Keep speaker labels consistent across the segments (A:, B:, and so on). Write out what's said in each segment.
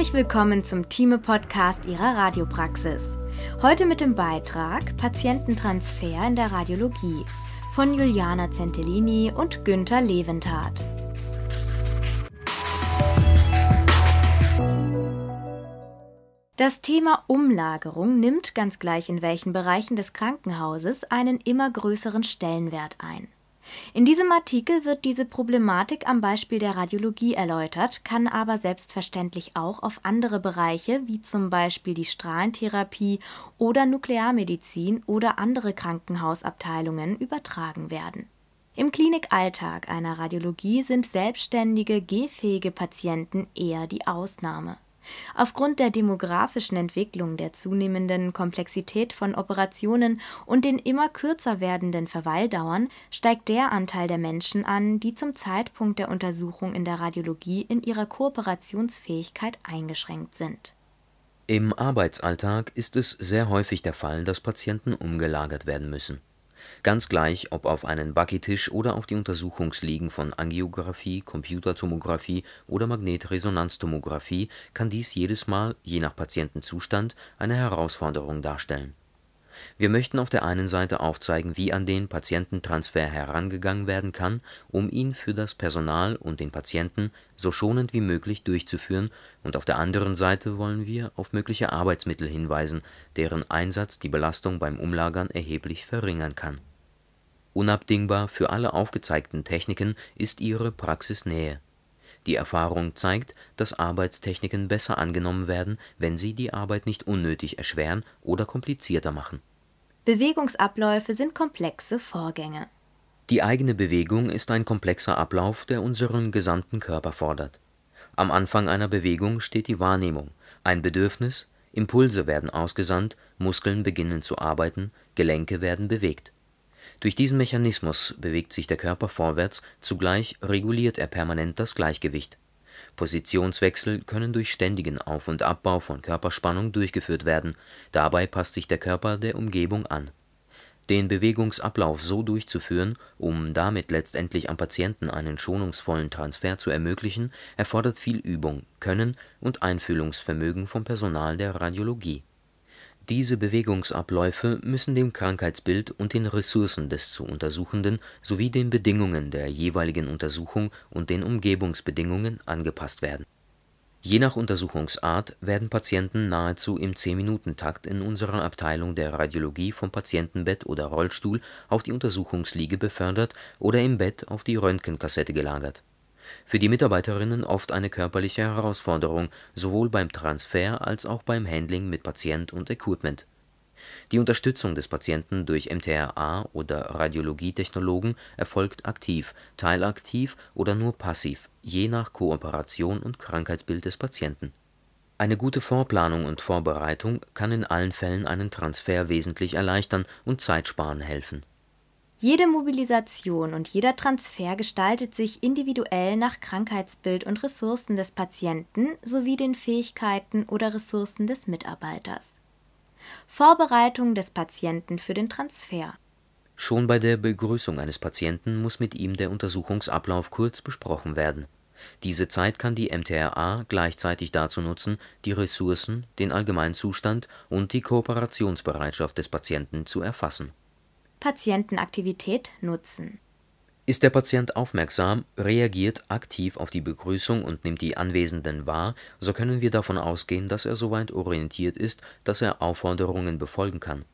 A: Herzlich willkommen zum Thieme-Podcast Ihrer Radiopraxis. Heute mit dem Beitrag Patiententransfer in der Radiologie von Juliana Centellini und Günther Leventhal. Das Thema Umlagerung nimmt ganz gleich in welchen Bereichen des Krankenhauses einen immer größeren Stellenwert ein. In diesem Artikel wird diese Problematik am Beispiel der Radiologie erläutert, kann aber selbstverständlich auch auf andere Bereiche wie zum Beispiel die Strahlentherapie oder Nuklearmedizin oder andere Krankenhausabteilungen übertragen werden. Im Klinikalltag einer Radiologie sind selbstständige, gehfähige Patienten eher die Ausnahme Aufgrund der demografischen Entwicklung, der zunehmenden Komplexität von Operationen und den immer kürzer werdenden Verweildauern steigt der Anteil der Menschen an, die zum Zeitpunkt der Untersuchung in der Radiologie in ihrer Kooperationsfähigkeit eingeschränkt sind.
B: Im Arbeitsalltag ist es sehr häufig der Fall, dass Patienten umgelagert werden müssen Ganz gleich, ob auf einen Bucketisch oder auf die Untersuchungsliegen von Angiografie, Computertomographie oder Magnetresonanztomographie kann dies jedes Mal, je nach Patientenzustand, eine Herausforderung darstellen wir möchten auf der einen Seite aufzeigen, wie an den Patiententransfer herangegangen werden kann, um ihn für das Personal und den Patienten so schonend wie möglich durchzuführen, und auf der anderen Seite wollen wir auf mögliche Arbeitsmittel hinweisen, deren Einsatz die Belastung beim Umlagern erheblich verringern kann. Unabdingbar für alle aufgezeigten Techniken ist ihre Praxisnähe. Die Erfahrung zeigt, dass Arbeitstechniken besser angenommen werden, wenn sie die Arbeit nicht unnötig erschweren oder komplizierter machen
A: Bewegungsabläufe sind komplexe Vorgänge.
B: Die eigene Bewegung ist ein komplexer Ablauf, der unseren gesamten Körper fordert. Am Anfang einer Bewegung steht die Wahrnehmung, ein Bedürfnis, Impulse werden ausgesandt, Muskeln beginnen zu arbeiten, Gelenke werden bewegt. Durch diesen Mechanismus bewegt sich der Körper vorwärts, zugleich reguliert er permanent das Gleichgewicht Positionswechsel können durch ständigen Auf und Abbau von Körperspannung durchgeführt werden, dabei passt sich der Körper der Umgebung an. Den Bewegungsablauf so durchzuführen, um damit letztendlich am Patienten einen schonungsvollen Transfer zu ermöglichen, erfordert viel Übung, Können und Einfühlungsvermögen vom Personal der Radiologie diese Bewegungsabläufe müssen dem Krankheitsbild und den Ressourcen des zu Untersuchenden sowie den Bedingungen der jeweiligen Untersuchung und den Umgebungsbedingungen angepasst werden. Je nach Untersuchungsart werden Patienten nahezu im 10-Minuten-Takt in unserer Abteilung der Radiologie vom Patientenbett oder Rollstuhl auf die Untersuchungsliege befördert oder im Bett auf die Röntgenkassette gelagert für die Mitarbeiterinnen oft eine körperliche Herausforderung, sowohl beim Transfer als auch beim Handling mit Patient und Equipment. Die Unterstützung des Patienten durch MTRA oder Radiologietechnologen erfolgt aktiv, teilaktiv oder nur passiv, je nach Kooperation und Krankheitsbild des Patienten. Eine gute Vorplanung und Vorbereitung kann in allen Fällen einen Transfer wesentlich erleichtern und Zeit sparen helfen
A: jede Mobilisation und jeder Transfer gestaltet sich individuell nach Krankheitsbild und Ressourcen des Patienten sowie den Fähigkeiten oder Ressourcen des Mitarbeiters. Vorbereitung des Patienten für den Transfer.
B: Schon bei der Begrüßung eines Patienten muss mit ihm der Untersuchungsablauf kurz besprochen werden. Diese Zeit kann die MTRA gleichzeitig dazu nutzen, die Ressourcen, den Allgemeinzustand und die Kooperationsbereitschaft des Patienten zu erfassen
A: Patientenaktivität nutzen.
B: Ist der Patient aufmerksam, reagiert aktiv auf die Begrüßung und nimmt die Anwesenden wahr, so können wir davon ausgehen, dass er soweit orientiert ist, dass er Aufforderungen befolgen kann.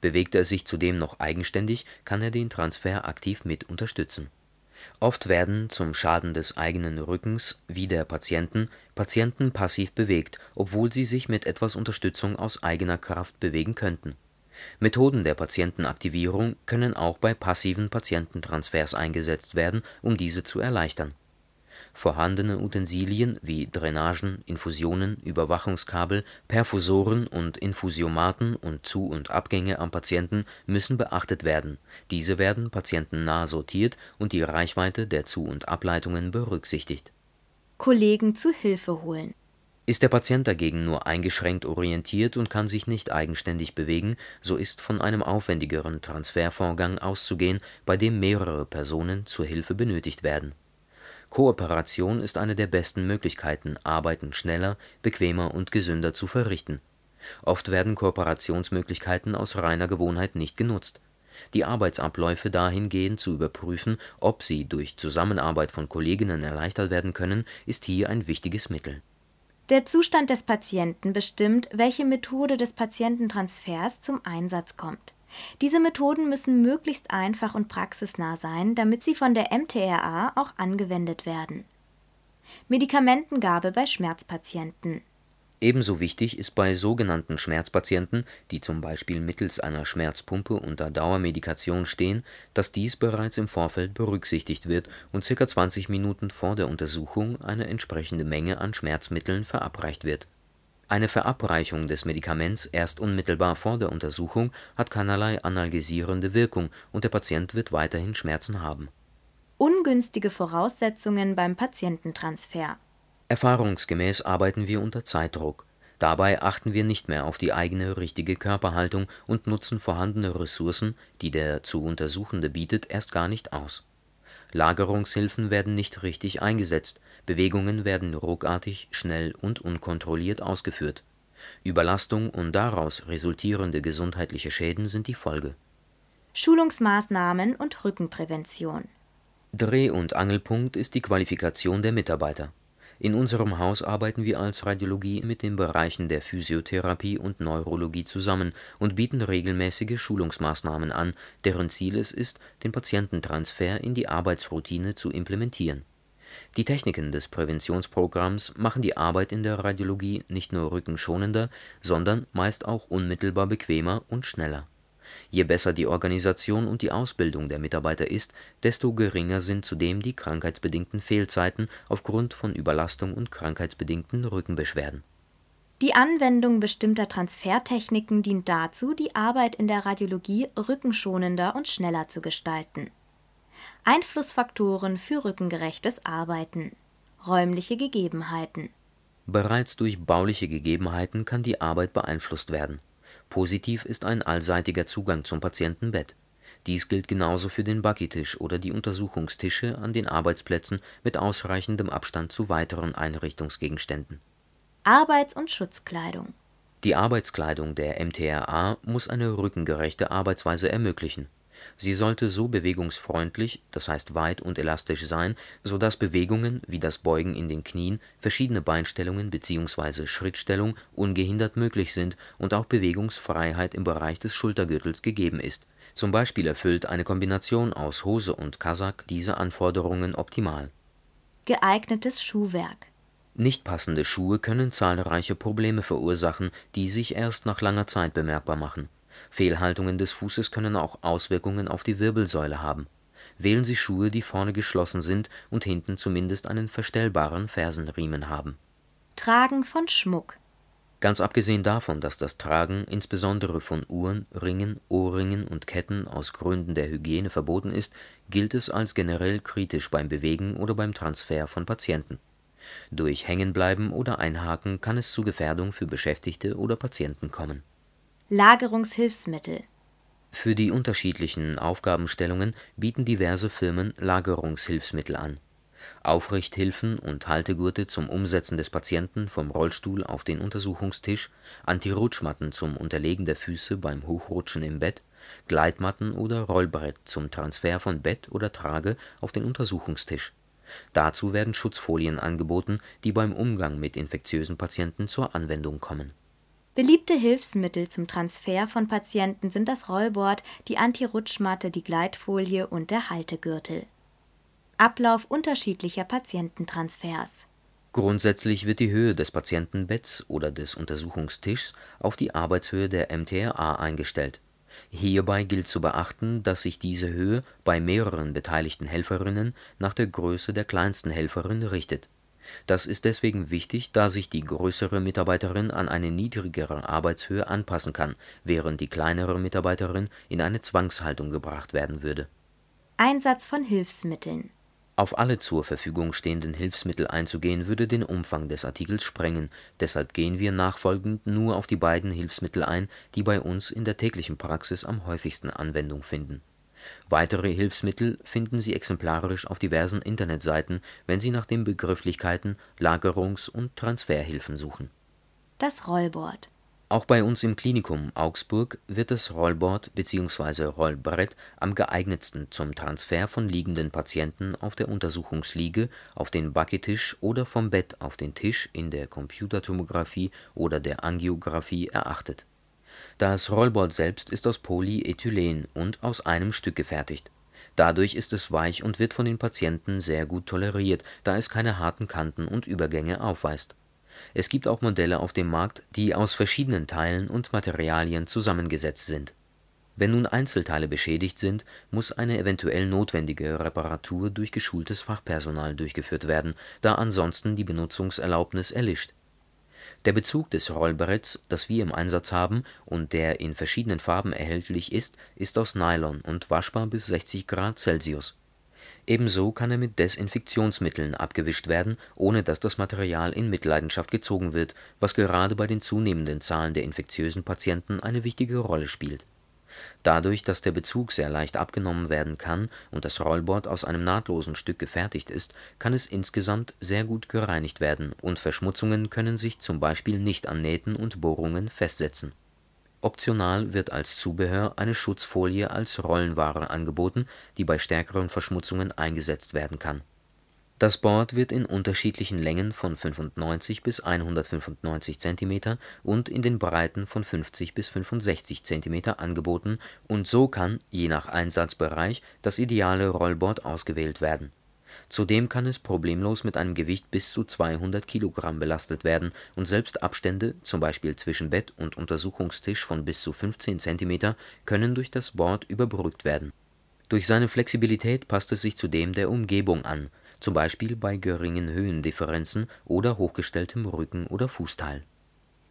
B: Bewegt er sich zudem noch eigenständig, kann er den Transfer aktiv mit unterstützen. Oft werden zum Schaden des eigenen Rückens wie der Patienten Patienten passiv bewegt, obwohl sie sich mit etwas Unterstützung aus eigener Kraft bewegen könnten Methoden der Patientenaktivierung können auch bei passiven Patiententransfers eingesetzt werden, um diese zu erleichtern. Vorhandene Utensilien wie Drainagen, Infusionen, Überwachungskabel, Perfusoren und Infusiomaten und Zu und Abgänge am Patienten müssen beachtet werden, diese werden patientennah sortiert und die Reichweite der Zu und Ableitungen berücksichtigt.
A: Kollegen zu Hilfe holen
B: ist der Patient dagegen nur eingeschränkt orientiert und kann sich nicht eigenständig bewegen, so ist von einem aufwendigeren Transfervorgang auszugehen, bei dem mehrere Personen zur Hilfe benötigt werden Kooperation ist eine der besten Möglichkeiten, Arbeiten schneller, bequemer und gesünder zu verrichten. Oft werden Kooperationsmöglichkeiten aus reiner Gewohnheit nicht genutzt. Die Arbeitsabläufe dahingehend zu überprüfen, ob sie durch Zusammenarbeit von Kolleginnen erleichtert werden können, ist hier ein wichtiges Mittel.
A: Der Zustand des Patienten bestimmt, welche Methode des Patiententransfers zum Einsatz kommt. Diese Methoden müssen möglichst einfach und praxisnah sein, damit sie von der MTRA auch angewendet werden. Medikamentengabe bei Schmerzpatienten
B: Ebenso wichtig ist bei sogenannten Schmerzpatienten, die zum Beispiel mittels einer Schmerzpumpe unter Dauermedikation stehen, dass dies bereits im Vorfeld berücksichtigt wird und ca. 20 Minuten vor der Untersuchung eine entsprechende Menge an Schmerzmitteln verabreicht wird eine Verabreichung des Medikaments erst unmittelbar vor der Untersuchung hat keinerlei analgesierende Wirkung und der Patient wird weiterhin Schmerzen haben.
A: Ungünstige Voraussetzungen beim Patiententransfer
B: Erfahrungsgemäß arbeiten wir unter Zeitdruck. Dabei achten wir nicht mehr auf die eigene richtige Körperhaltung und nutzen vorhandene Ressourcen, die der zu Untersuchende bietet, erst gar nicht aus Lagerungshilfen werden nicht richtig eingesetzt, Bewegungen werden ruckartig, schnell und unkontrolliert ausgeführt. Überlastung und daraus resultierende gesundheitliche Schäden sind die Folge.
A: Schulungsmaßnahmen und Rückenprävention
B: Dreh und Angelpunkt ist die Qualifikation der Mitarbeiter in unserem Haus arbeiten wir als Radiologie mit den Bereichen der Physiotherapie und Neurologie zusammen und bieten regelmäßige Schulungsmaßnahmen an, deren Ziel es ist, den Patiententransfer in die Arbeitsroutine zu implementieren. Die Techniken des Präventionsprogramms machen die Arbeit in der Radiologie nicht nur rückenschonender, sondern meist auch unmittelbar bequemer und schneller Je besser die Organisation und die Ausbildung der Mitarbeiter ist, desto geringer sind zudem die krankheitsbedingten Fehlzeiten aufgrund von Überlastung und krankheitsbedingten Rückenbeschwerden.
A: Die Anwendung bestimmter Transfertechniken dient dazu, die Arbeit in der Radiologie rückenschonender und schneller zu gestalten. Einflussfaktoren für rückengerechtes Arbeiten Räumliche Gegebenheiten
B: Bereits durch bauliche Gegebenheiten kann die Arbeit beeinflusst werden Positiv ist ein allseitiger Zugang zum Patientenbett. Dies gilt genauso für den Buggy-Tisch oder die Untersuchungstische an den Arbeitsplätzen mit ausreichendem Abstand zu weiteren Einrichtungsgegenständen.
A: Arbeits und Schutzkleidung
B: Die Arbeitskleidung der MTRA muss eine rückengerechte Arbeitsweise ermöglichen Sie sollte so bewegungsfreundlich, das heißt weit und elastisch sein, so dass Bewegungen wie das Beugen in den Knien, verschiedene Beinstellungen bzw. Schrittstellung ungehindert möglich sind und auch Bewegungsfreiheit im Bereich des Schultergürtels gegeben ist. Zum Beispiel erfüllt eine Kombination aus Hose und Kasak diese Anforderungen optimal.
A: Geeignetes Schuhwerk
B: Nicht passende Schuhe können zahlreiche Probleme verursachen, die sich erst nach langer Zeit bemerkbar machen Fehlhaltungen des Fußes können auch Auswirkungen auf die Wirbelsäule haben. Wählen Sie Schuhe, die vorne geschlossen sind und hinten zumindest einen verstellbaren Fersenriemen haben.
A: Tragen von Schmuck
B: Ganz abgesehen davon, dass das Tragen insbesondere von Uhren, Ringen, Ohrringen und Ketten aus Gründen der Hygiene verboten ist, gilt es als generell kritisch beim Bewegen oder beim Transfer von Patienten. Durch Hängenbleiben oder Einhaken kann es zu Gefährdung für Beschäftigte oder Patienten kommen
A: Lagerungshilfsmittel
B: Für die unterschiedlichen Aufgabenstellungen bieten diverse Firmen Lagerungshilfsmittel an. Aufrichthilfen und Haltegurte zum Umsetzen des Patienten vom Rollstuhl auf den Untersuchungstisch, Antirutschmatten zum Unterlegen der Füße beim Hochrutschen im Bett, Gleitmatten oder Rollbrett zum Transfer von Bett oder Trage auf den Untersuchungstisch. Dazu werden Schutzfolien angeboten, die beim Umgang mit infektiösen Patienten zur Anwendung kommen
A: Beliebte Hilfsmittel zum Transfer von Patienten sind das Rollboard, die Antirutschmatte, die Gleitfolie und der Haltegürtel. Ablauf unterschiedlicher Patiententransfers
B: Grundsätzlich wird die Höhe des Patientenbetts oder des Untersuchungstischs auf die Arbeitshöhe der MTRA eingestellt. Hierbei gilt zu beachten, dass sich diese Höhe bei mehreren beteiligten Helferinnen nach der Größe der kleinsten Helferin richtet das ist deswegen wichtig, da sich die größere Mitarbeiterin an eine niedrigere Arbeitshöhe anpassen kann, während die kleinere Mitarbeiterin in eine Zwangshaltung gebracht werden würde.
A: Einsatz von Hilfsmitteln.
B: Auf alle zur Verfügung stehenden Hilfsmittel einzugehen, würde den Umfang des Artikels sprengen, deshalb gehen wir nachfolgend nur auf die beiden Hilfsmittel ein, die bei uns in der täglichen Praxis am häufigsten Anwendung finden Weitere Hilfsmittel finden Sie exemplarisch auf diversen Internetseiten, wenn Sie nach den Begrifflichkeiten Lagerungs - und Transferhilfen suchen.
A: Das Rollboard
B: Auch bei uns im Klinikum Augsburg wird das Rollboard bzw. Rollbrett am geeignetsten zum Transfer von liegenden Patienten auf der Untersuchungsliege auf den Backetisch oder vom Bett auf den Tisch in der Computertomographie oder der Angiografie erachtet. Das Rollboard selbst ist aus Polyethylen und aus einem Stück gefertigt. Dadurch ist es weich und wird von den Patienten sehr gut toleriert, da es keine harten Kanten und Übergänge aufweist. Es gibt auch Modelle auf dem Markt, die aus verschiedenen Teilen und Materialien zusammengesetzt sind. Wenn nun Einzelteile beschädigt sind, muss eine eventuell notwendige Reparatur durch geschultes Fachpersonal durchgeführt werden, da ansonsten die Benutzungserlaubnis erlischt. Der Bezug des Rollbretts, das wir im Einsatz haben und der in verschiedenen Farben erhältlich ist, ist aus Nylon und waschbar bis 60 Grad Celsius. Ebenso kann er mit Desinfektionsmitteln abgewischt werden, ohne dass das Material in Mitleidenschaft gezogen wird, was gerade bei den zunehmenden Zahlen der infektiösen Patienten eine wichtige Rolle spielt. Dadurch, dass der Bezug sehr leicht abgenommen werden kann und das Rollboard aus einem nahtlosen Stück gefertigt ist, kann es insgesamt sehr gut gereinigt werden und Verschmutzungen können sich zum Beispiel nicht an Nähten und Bohrungen festsetzen Optional wird als Zubehör eine Schutzfolie als Rollenware angeboten, die bei stärkeren Verschmutzungen eingesetzt werden kann. Das Board wird in unterschiedlichen Längen von 95 bis 195 cm und in den Breiten von 50 bis 65 cm angeboten und so kann, je nach Einsatzbereich, das ideale Rollboard ausgewählt werden Zudem kann es problemlos mit einem Gewicht bis zu 200 Kilogramm belastet werden und selbst Abstände (z. B. zwischen Bett und Untersuchungstisch von bis zu 15 Zentimeter) können durch das Board überbrückt werden. Durch seine Flexibilität passt es sich zudem der Umgebung an, z. B. bei geringen Höhendifferenzen oder hochgestelltem Rücken oder Fußteil.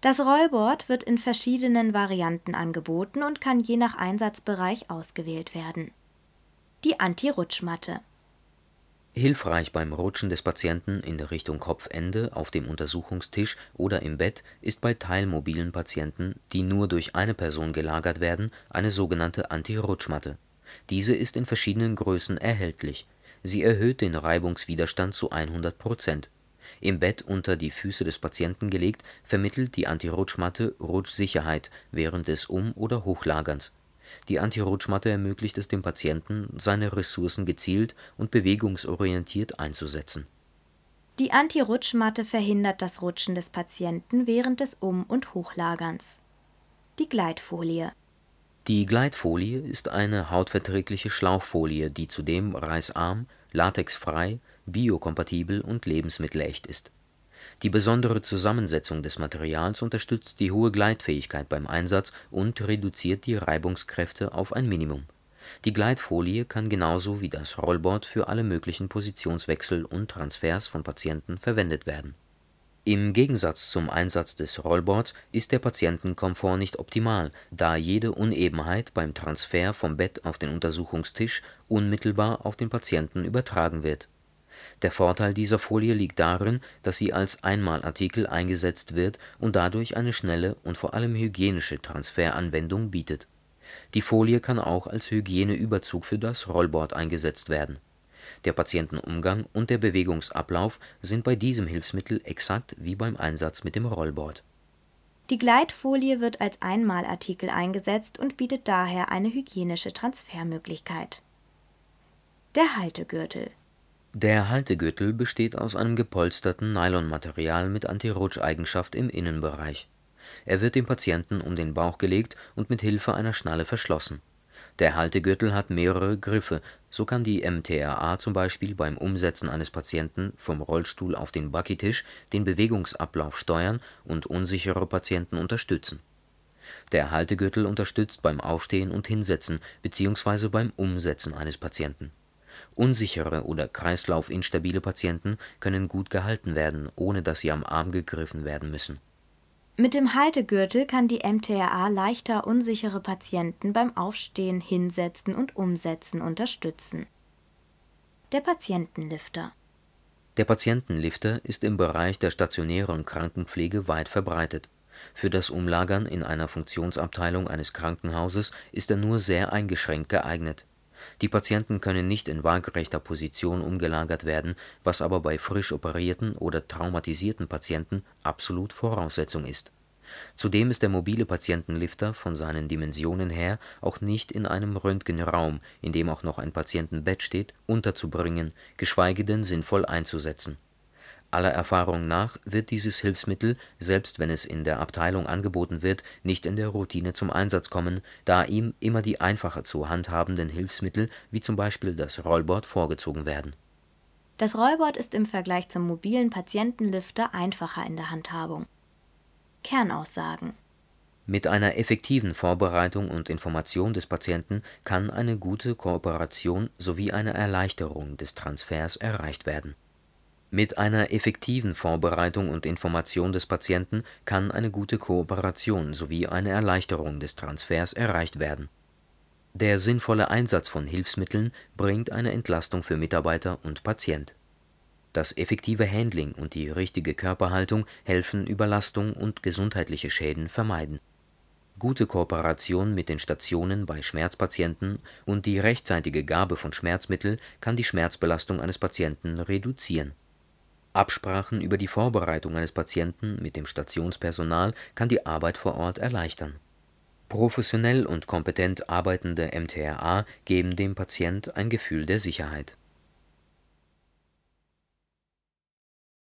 A: Das Rollboard wird in verschiedenen Varianten angeboten und kann je nach Einsatzbereich ausgewählt werden. Die Anti-Rutschmatte
B: Hilfreich beim Rutschen des Patienten in Richtung Kopfende auf dem Untersuchungstisch oder im Bett ist bei teilmobilen Patienten, die nur durch eine Person gelagert werden, eine sogenannte Anti-Rutschmatte. Diese ist in verschiedenen Größen erhältlich. Sie erhöht den Reibungswiderstand zu 100 Prozent. Im Bett unter die Füße des Patienten gelegt, vermittelt die Anti-Rutschmatte Rutschsicherheit während des Um oder Hochlagerns die Antirutschmatte ermöglicht es dem Patienten, seine Ressourcen gezielt und bewegungsorientiert einzusetzen.
A: Die Antirutschmatte verhindert das Rutschen des Patienten während des Um und Hochlagerns. Die Gleitfolie
B: Die Gleitfolie ist eine hautverträgliche Schlauchfolie, die zudem reißarm, latexfrei, biokompatibel und lebensmittelecht ist die besondere Zusammensetzung des Materials unterstützt die hohe Gleitfähigkeit beim Einsatz und reduziert die Reibungskräfte auf ein Minimum. Die Gleitfolie kann genauso wie das Rollboard für alle möglichen Positionswechsel und Transfers von Patienten verwendet werden. Im Gegensatz zum Einsatz des Rollboards ist der Patientenkomfort nicht optimal, da jede Unebenheit beim Transfer vom Bett auf den Untersuchungstisch unmittelbar auf den Patienten übertragen wird der Vorteil dieser Folie liegt darin, dass sie als Einmalartikel eingesetzt wird und dadurch eine schnelle und vor allem hygienische Transferanwendung bietet. Die Folie kann auch als Hygieneüberzug für das Rollboard eingesetzt werden. Der Patientenumgang und der Bewegungsablauf sind bei diesem Hilfsmittel exakt wie beim Einsatz mit dem Rollboard.
A: Die Gleitfolie wird als Einmalartikel eingesetzt und bietet daher eine hygienische Transfermöglichkeit. Der Haltegürtel
B: der Haltegürtel besteht aus einem gepolsterten Nylonmaterial mit Antirutscheigenschaft im Innenbereich. Er wird dem Patienten um den Bauch gelegt und mit Hilfe einer Schnalle verschlossen. Der Haltegürtel hat mehrere Griffe, so kann die MTRA zum Beispiel beim Umsetzen eines Patienten vom Rollstuhl auf den Backitisch den Bewegungsablauf steuern und unsichere Patienten unterstützen. Der Haltegürtel unterstützt beim Aufstehen und Hinsetzen bzw. beim Umsetzen eines Patienten Unsichere oder kreislaufinstabile Patienten können gut gehalten werden, ohne dass sie am Arm gegriffen werden müssen.
A: Mit dem Haltegürtel kann die MTRA leichter unsichere Patienten beim Aufstehen, Hinsetzen und Umsetzen unterstützen. Der Patientenlifter
B: Der Patientenlifter ist im Bereich der stationären Krankenpflege weit verbreitet. Für das Umlagern in einer Funktionsabteilung eines Krankenhauses ist er nur sehr eingeschränkt geeignet Die Patienten können nicht in waagerechter Position umgelagert werden, was aber bei frisch operierten oder traumatisierten Patienten absolut Voraussetzung ist. Zudem ist der mobile Patientenlifter von seinen Dimensionen her auch nicht in einem Röntgenraum, in dem auch noch ein Patientenbett steht, unterzubringen, geschweige denn sinnvoll einzusetzen Aller Erfahrung nach wird dieses Hilfsmittel, selbst wenn es in der Abteilung angeboten wird, nicht in der Routine zum Einsatz kommen, da ihm immer die einfacher zu handhabenden Hilfsmittel wie zum Beispiel das Rollboard vorgezogen werden.
A: Das Rollboard ist im Vergleich zum mobilen Patientenlifter einfacher in der Handhabung. Kernaussagen
B: Mit einer effektiven Vorbereitung und Information des Patienten kann eine gute Kooperation sowie eine Erleichterung des Transfers erreicht werden mit einer effektiven Vorbereitung und Information des Patienten kann eine gute Kooperation sowie eine Erleichterung des Transfers erreicht werden. Der sinnvolle Einsatz von Hilfsmitteln bringt eine Entlastung für Mitarbeiter und Patient. Das effektive Handling und die richtige Körperhaltung helfen Überlastung und gesundheitliche Schäden vermeiden. Gute Kooperation mit den Stationen bei Schmerzpatienten und die rechtzeitige Gabe von Schmerzmittel kann die Schmerzbelastung eines Patienten reduzieren Absprachen über die Vorbereitung eines Patienten mit dem Stationspersonal kann die Arbeit vor Ort erleichtern. Professionell und kompetent arbeitende MTRA geben dem Patient ein Gefühl der Sicherheit